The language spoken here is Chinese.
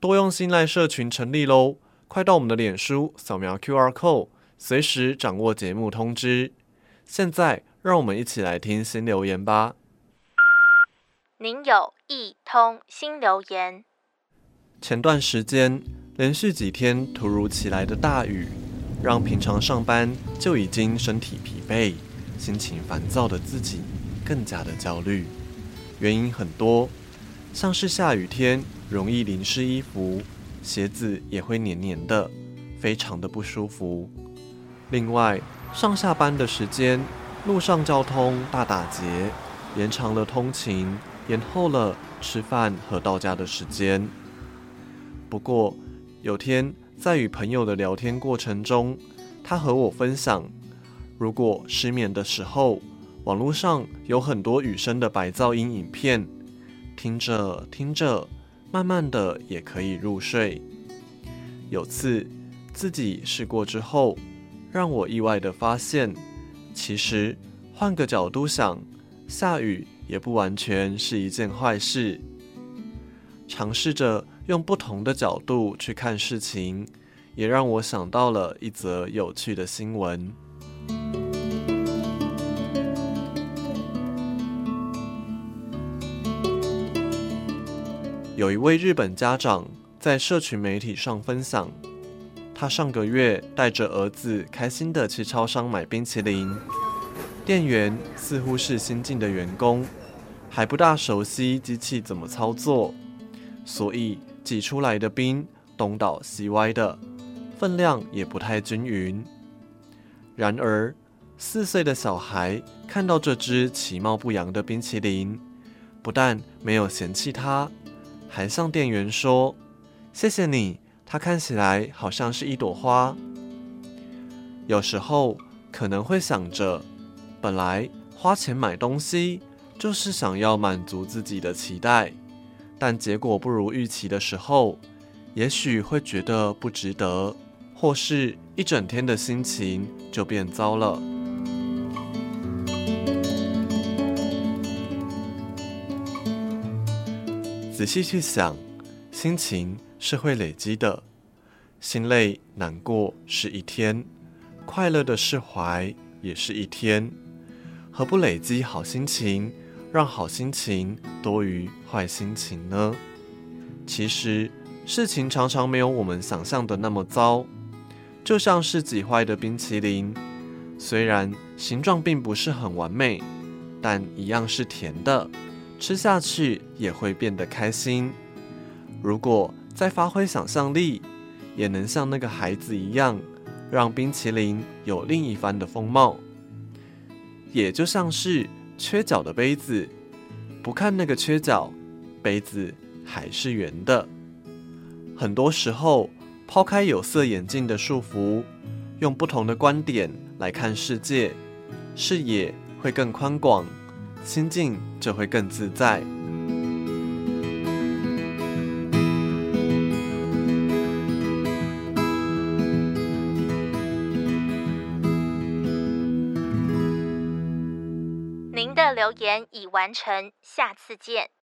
多用心赖社群成立喽！快到我们的脸书扫描 QR code，随时掌握节目通知。现在，让我们一起来听新留言吧。您有一通新留言。前段时间连续几天突如其来的大雨，让平常上班就已经身体疲惫、心情烦躁的自己更加的焦虑。原因很多，像是下雨天容易淋湿衣服，鞋子也会黏黏的，非常的不舒服。另外，上下班的时间，路上交通大打劫，延长了通勤，延后了吃饭和到家的时间。不过，有天在与朋友的聊天过程中，他和我分享，如果失眠的时候，网络上有很多雨声的白噪音影片，听着听着，慢慢的也可以入睡。有次自己试过之后，让我意外的发现，其实换个角度想，下雨也不完全是一件坏事。尝试着。用不同的角度去看事情，也让我想到了一则有趣的新闻。有一位日本家长在社群媒体上分享，他上个月带着儿子开心地去超商买冰淇淋，店员似乎是新进的员工，还不大熟悉机器怎么操作，所以。挤出来的冰东倒西歪的，分量也不太均匀。然而，四岁的小孩看到这只其貌不扬的冰淇淋，不但没有嫌弃它，还向店员说：“谢谢你，它看起来好像是一朵花。”有时候可能会想着，本来花钱买东西就是想要满足自己的期待。但结果不如预期的时候，也许会觉得不值得，或是一整天的心情就变糟了。仔细去想，心情是会累积的，心累难过是一天，快乐的释怀也是一天，何不累积好心情？让好心情多于坏心情呢？其实事情常常没有我们想象的那么糟，就像是挤坏的冰淇淋，虽然形状并不是很完美，但一样是甜的，吃下去也会变得开心。如果再发挥想象力，也能像那个孩子一样，让冰淇淋有另一番的风貌，也就像是。缺角的杯子，不看那个缺角，杯子还是圆的。很多时候，抛开有色眼镜的束缚，用不同的观点来看世界，视野会更宽广，心境就会更自在。您的留言已完成，下次见。